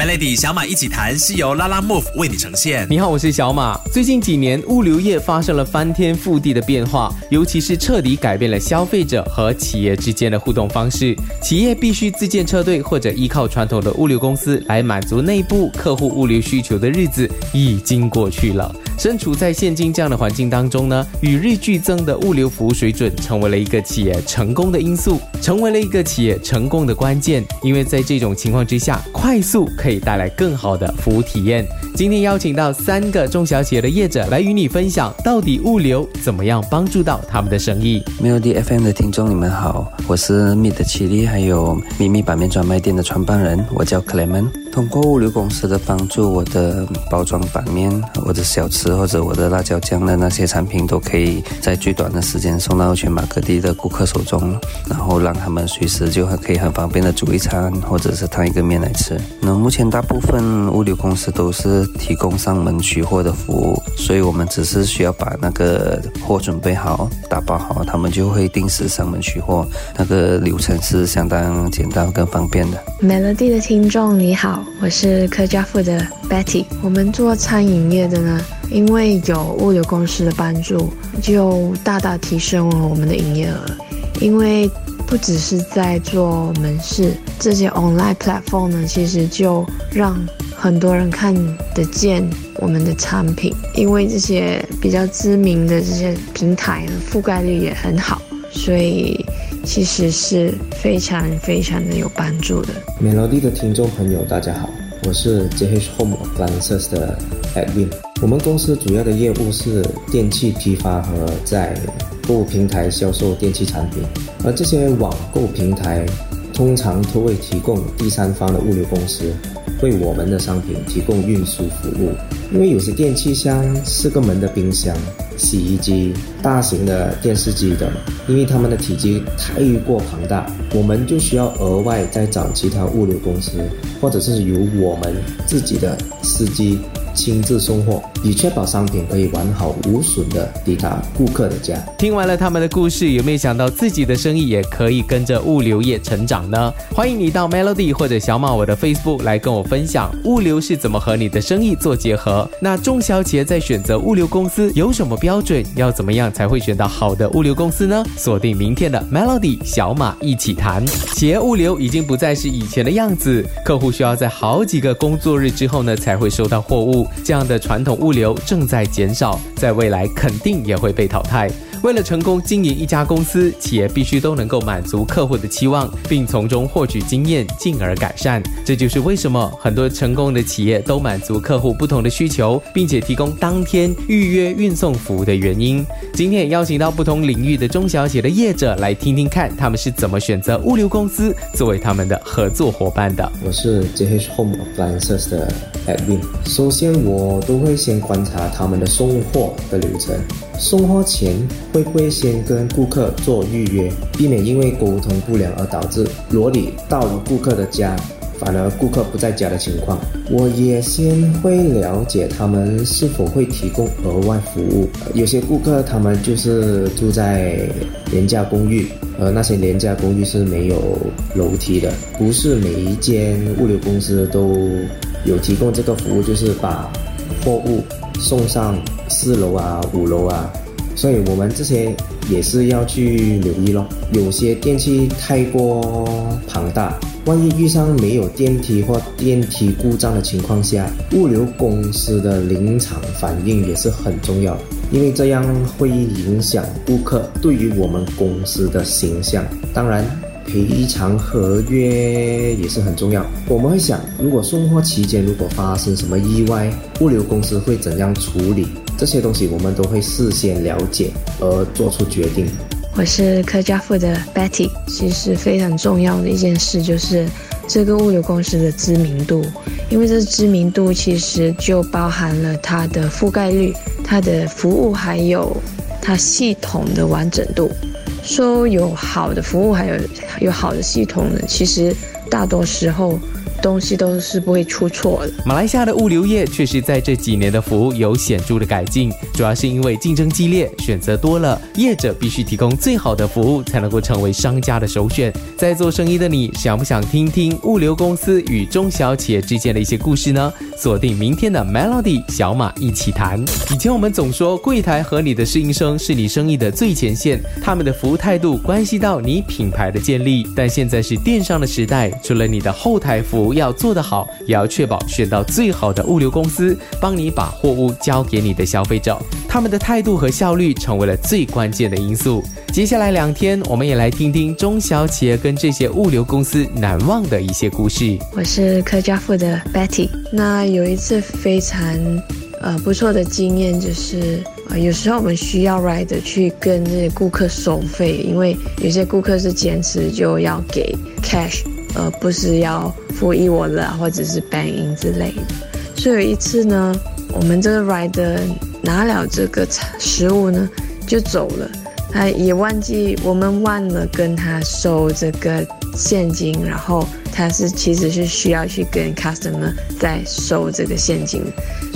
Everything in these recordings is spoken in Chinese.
Melody 小马一起谈是由拉拉 Move 为你呈现。你好，我是小马。最近几年，物流业发生了翻天覆地的变化，尤其是彻底改变了消费者和企业之间的互动方式。企业必须自建车队或者依靠传统的物流公司来满足内部客户物流需求的日子已经过去了。身处在现今这样的环境当中呢，与日俱增的物流服务水准成为了一个企业成功的因素，成为了一个企业成功的关键。因为在这种情况之下，快速可以可以带来更好的服务体验。今天邀请到三个中小企业的业者来与你分享，到底物流怎么样帮助到他们的生意。Melody FM 的听众，你们好，我是 Meet 的奇力，还有秘密版面专卖店的创办人，我叫 Clement。通过物流公司的帮助，我的包装版面、我的小吃或者我的辣椒酱的那些产品，都可以在最短的时间送到全马各地的顾客手中，然后让他们随时就很可以很方便的煮一餐，或者是烫一个面来吃。那目前大部分物流公司都是提供上门取货的服务，所以我们只是需要把那个货准备好、打包好，他们就会定时上门取货。那个流程是相当简单、跟方便的。Melody 的听众你好。我是客家富的 Betty。我们做餐饮业的呢，因为有物流公司的帮助，就大大提升了我们的营业额。因为不只是在做门市，这些 online platform 呢，其实就让很多人看得见我们的产品。因为这些比较知名的这些平台呢，覆盖率也很好，所以其实是非常非常的有帮助的。美乐蒂的听众朋友，大家好。我是 JH Home Appliances 的 Edwin。我们公司主要的业务是电器批发和在购物平台销售电器产品，而这些网购平台通常都会提供第三方的物流公司为我们的商品提供运输服务。因为有些电器箱四个门的冰箱、洗衣机、大型的电视机等，因为它们的体积太过庞大，我们就需要额外再找其他物流公司，或者是由我们自己的司机。亲自送货，以确保商品可以完好无损的抵达顾客的家。听完了他们的故事，有没有想到自己的生意也可以跟着物流业成长呢？欢迎你到 Melody 或者小马我的 Facebook 来跟我分享物流是怎么和你的生意做结合。那中小企业在选择物流公司有什么标准？要怎么样才会选到好的物流公司呢？锁定明天的 Melody 小马一起谈。企业物流已经不再是以前的样子，客户需要在好几个工作日之后呢才会收到货物。这样的传统物流正在减少，在未来肯定也会被淘汰。为了成功经营一家公司，企业必须都能够满足客户的期望，并从中获取经验，进而改善。这就是为什么很多成功的企业都满足客户不同的需求，并且提供当天预约运送服务的原因。今天也邀请到不同领域的中小企业的业者来听听看，他们是怎么选择物流公司作为他们的合作伙伴的。我是 JH Home Appliances 的 Edwin。首先，我都会先观察他们的送货的流程。送货前会不会先跟顾客做预约，避免因为沟通不良而导致罗里到了顾客的家，反而顾客不在家的情况？我也先会了解他们是否会提供额外服务。有些顾客他们就是住在廉价公寓，而那些廉价公寓是没有楼梯的，不是每一间物流公司都有提供这个服务，就是把货物送上。四楼啊，五楼啊，所以我们这些也是要去留意咯。有些电器太过庞大，万一遇上没有电梯或电梯故障的情况下，物流公司的临场反应也是很重要，因为这样会影响顾客对于我们公司的形象。当然。赔偿合约也是很重要。我们会想，如果送货期间如果发生什么意外，物流公司会怎样处理？这些东西我们都会事先了解而做出决定。我是客家富的 Betty。其实非常重要的一件事就是这个物流公司的知名度，因为这知名度其实就包含了它的覆盖率、它的服务还有它系统的完整度。说有好的服务，还有有好的系统呢，其实大多时候东西都是不会出错的。马来西亚的物流业确实在这几年的服务有显著的改进，主要是因为竞争激烈，选择多了，业者必须提供最好的服务，才能够成为商家的首选。在做生意的你，想不想听听物流公司与中小企业之间的一些故事呢？锁定明天的 Melody 小马一起谈。以前我们总说柜台和你的适应生是你生意的最前线，他们的服务态度关系到你品牌的建立。但现在是电商的时代，除了你的后台服务不要做得好，也要确保选到最好的物流公司，帮你把货物交给你的消费者。他们的态度和效率成为了最关键的因素。接下来两天，我们也来听听中小企业跟这些物流公司难忘的一些故事。我是客家富的 Betty。那有一次非常呃不错的经验，就是呃有时候我们需要 rider 去跟这些顾客收费，因为有些顾客是坚持就要给 cash，而不是要付一我了或者是 b a n g in 之类的。所以有一次呢，我们这个 rider 拿了这个食物呢就走了。他也忘记，我们忘了跟他收这个现金，然后他是其实是需要去跟 customer 再收这个现金，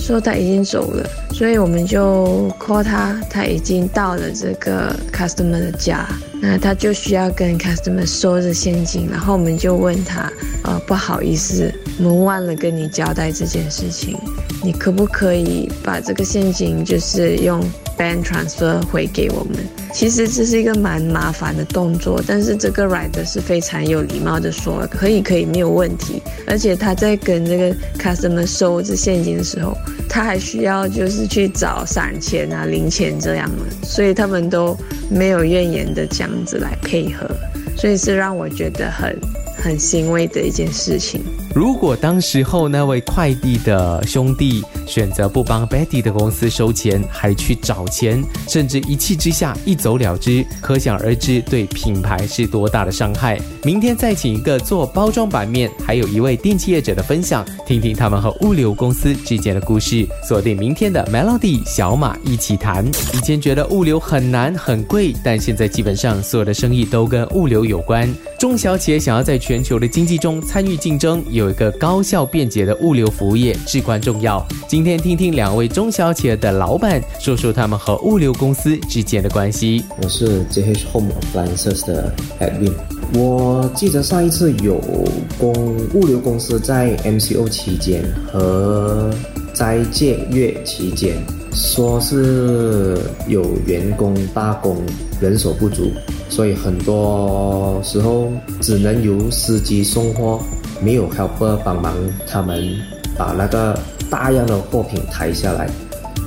说他已经走了，所以我们就 call 他，他已经到了这个 customer 的家，那他就需要跟 customer 收着现金，然后我们就问他，呃，不好意思，我们忘了跟你交代这件事情，你可不可以把这个现金就是用 bank transfer 回给我们？其实这是一个蛮麻烦的动作，但是这个 rider 是非常有礼貌的说可以可以没有问题，而且他在跟这个 customer 收这现金的时候，他还需要就是去找散钱啊零钱这样的，所以他们都没有怨言的这样子来配合，所以是让我觉得很很欣慰的一件事情。如果当时候那位快递的兄弟选择不帮 Betty 的公司收钱，还去找钱，甚至一气之下一走了之，可想而知对品牌是多大的伤害。明天再请一个做包装版面，还有一位电器业者的分享，听听他们和物流公司之间的故事。锁定明天的 Melody 小马一起谈。以前觉得物流很难很贵，但现在基本上所有的生意都跟物流有关。中小企业想要在全球的经济中参与竞争，有。一个高效便捷的物流服务业至关重要。今天听听两位中小企业的老板说说他们和物流公司之间的关系。我是 JH Home Appliances 的 Edwin。我记得上一次有公物流公司在 MCO 期间和斋戒月期间，说是有员工罢工，人手不足，所以很多时候只能由司机送货。没有 helper 帮忙，他们把那个大量的货品抬下来，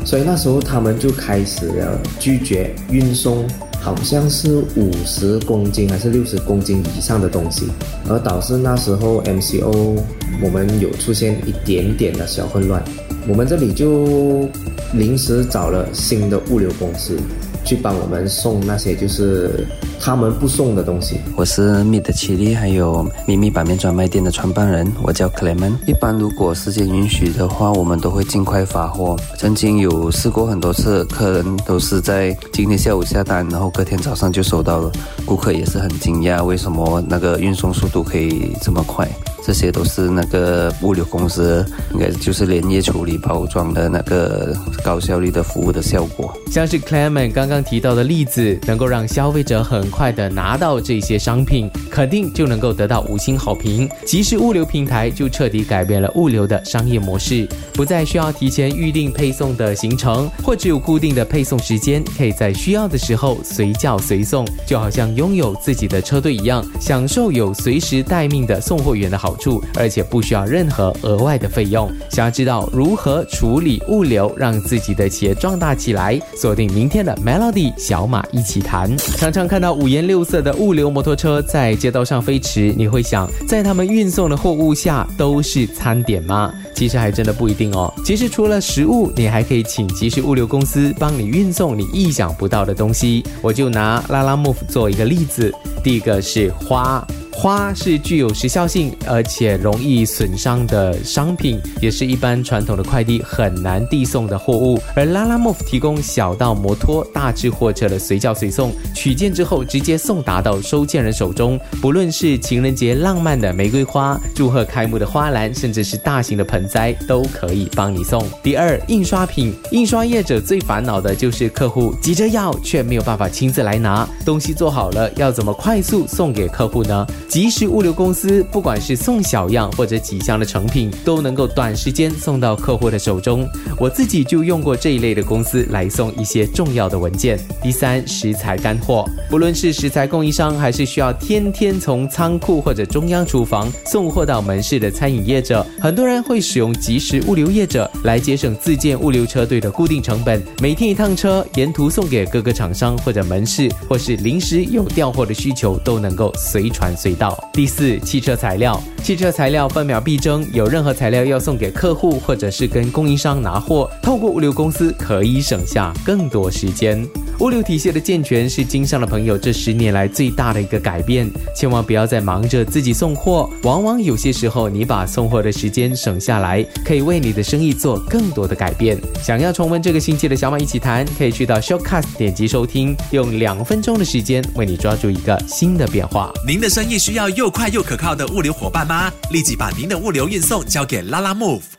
所以那时候他们就开始了拒绝运送，好像是五十公斤还是六十公斤以上的东西，而导致那时候 MCO 我们有出现一点点的小混乱，我们这里就临时找了新的物流公司。去帮我们送那些就是他们不送的东西。我是米的奇力，还有秘密版面专卖店的创办人，我叫 Clement。一般如果时间允许的话，我们都会尽快发货。曾经有试过很多次，客人都是在今天下午下单，然后隔天早上就收到了。顾客也是很惊讶，为什么那个运送速度可以这么快？这些都是那个物流公司，应该就是连夜处理包装的那个高效率的服务的效果。像是 Clement 刚刚提到的例子，能够让消费者很快的拿到这些商品，肯定就能够得到五星好评。即时物流平台就彻底改变了物流的商业模式，不再需要提前预定配送的行程，或只有固定的配送时间，可以在需要的时候随叫随送，就好像拥有自己的车队一样，享受有随时待命的送货员的好。处，而且不需要任何额外的费用。想要知道如何处理物流，让自己的企业壮大起来，锁定明天的 Melody 小马一起谈。常常看到五颜六色的物流摩托车在街道上飞驰，你会想，在他们运送的货物下都是餐点吗？其实还真的不一定哦。其实除了食物，你还可以请即时物流公司帮你运送你意想不到的东西。我就拿拉拉 Move 做一个例子，第一个是花。花是具有时效性而且容易损伤的商品，也是一般传统的快递很难递送的货物。而拉拉 move 提供小到摩托、大至货车的随叫随送，取件之后直接送达到收件人手中。不论是情人节浪漫的玫瑰花、祝贺开幕的花篮，甚至是大型的盆栽，都可以帮你送。第二，印刷品，印刷业者最烦恼的就是客户急着要，却没有办法亲自来拿东西做好了，要怎么快速送给客户呢？即时物流公司，不管是送小样或者几箱的成品，都能够短时间送到客户的手中。我自己就用过这一类的公司来送一些重要的文件。第三，食材干货，不论是食材供应商，还是需要天天从仓库或者中央厨房送货到门市的餐饮业者，很多人会使用即时物流业者来节省自建物流车队的固定成本，每天一趟车，沿途送给各个厂商或者门市，或是临时有调货的需求，都能够随传随到。第四，汽车材料，汽车材料分秒必争，有任何材料要送给客户，或者是跟供应商拿货，透过物流公司可以省下更多时间。物流体系的健全是经商的朋友这十年来最大的一个改变，千万不要再忙着自己送货，往往有些时候你把送货的时间省下来，可以为你的生意做更多的改变。想要重温这个星期的小马一起谈，可以去到 Showcast 点击收听，用两分钟的时间为你抓住一个新的变化。您的生意需要又快又可靠的物流伙伴吗？立即把您的物流运送交给拉拉 Move。